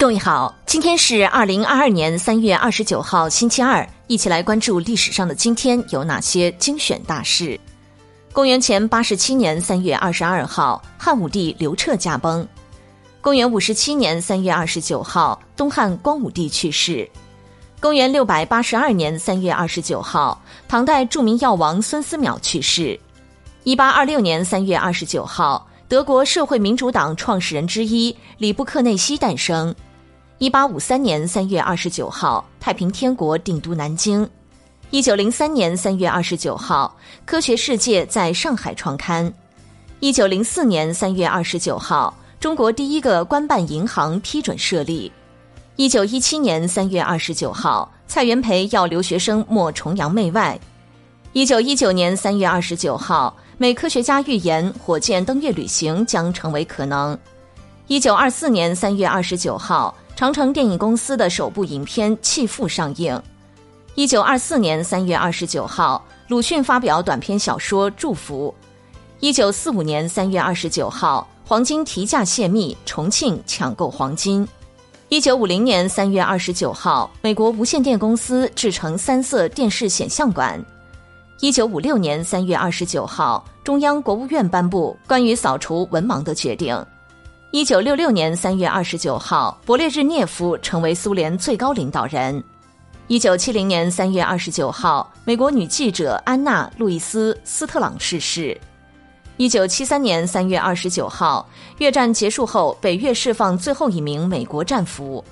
各位好，今天是二零二二年三月二十九号，星期二，一起来关注历史上的今天有哪些精选大事。公元前八十七年三月二十二号，汉武帝刘彻驾崩。公元五十七年三月二十九号，东汉光武帝去世。公元六百八十二年三月二十九号，唐代著名药王孙思邈去世。一八二六年三月二十九号。德国社会民主党创始人之一里布克内西诞生。一八五三年三月二十九号，太平天国定都南京。一九零三年三月二十九号，《科学世界》在上海创刊。一九零四年三月二十九号，中国第一个官办银行批准设立。一九一七年三月二十九号，蔡元培要留学生莫崇洋媚外。一九一九年三月二十九号。美科学家预言火箭登月旅行将成为可能。一九二四年三月二十九号，长城电影公司的首部影片《弃妇》上映。一九二四年三月二十九号，鲁迅发表短篇小说《祝福》。一九四五年三月二十九号，黄金提价泄密，重庆抢购黄金。一九五零年三月二十九号，美国无线电公司制成三色电视显像管。一九五六年三月二十九号，中央国务院颁布关于扫除文盲的决定。一九六六年三月二十九号，勃列日涅夫成为苏联最高领导人。一九七零年三月二十九号，美国女记者安娜·路易斯·斯特朗逝世。一九七三年三月二十九号，越战结束后，北越释放最后一名美国战俘。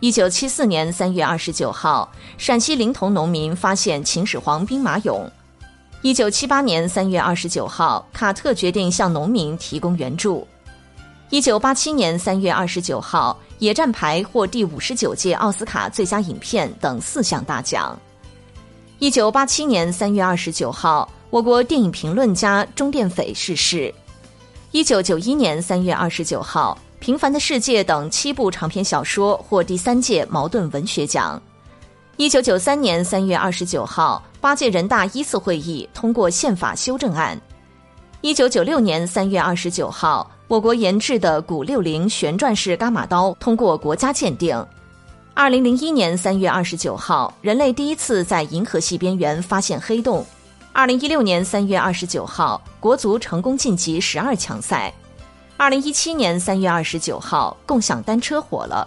一九七四年三月二十九号，陕西临潼农民发现秦始皇兵马俑。一九七八年三月二十九号，卡特决定向农民提供援助。一九八七年三月二十九号，《野战排》获第五十九届奥斯卡最佳影片等四项大奖。一九八七年三月二十九号，我国电影评论家钟殿斐逝世。一九九一年三月二十九号。《平凡的世界》等七部长篇小说获第三届茅盾文学奖。一九九三年三月二十九号，八届人大一次会议通过宪法修正案。一九九六年三月二十九号，我国研制的古六零旋转式伽马刀通过国家鉴定。二零零一年三月二十九号，人类第一次在银河系边缘发现黑洞。二零一六年三月二十九号，国足成功晋级十二强赛。二零一七年三月二十九号，共享单车火了。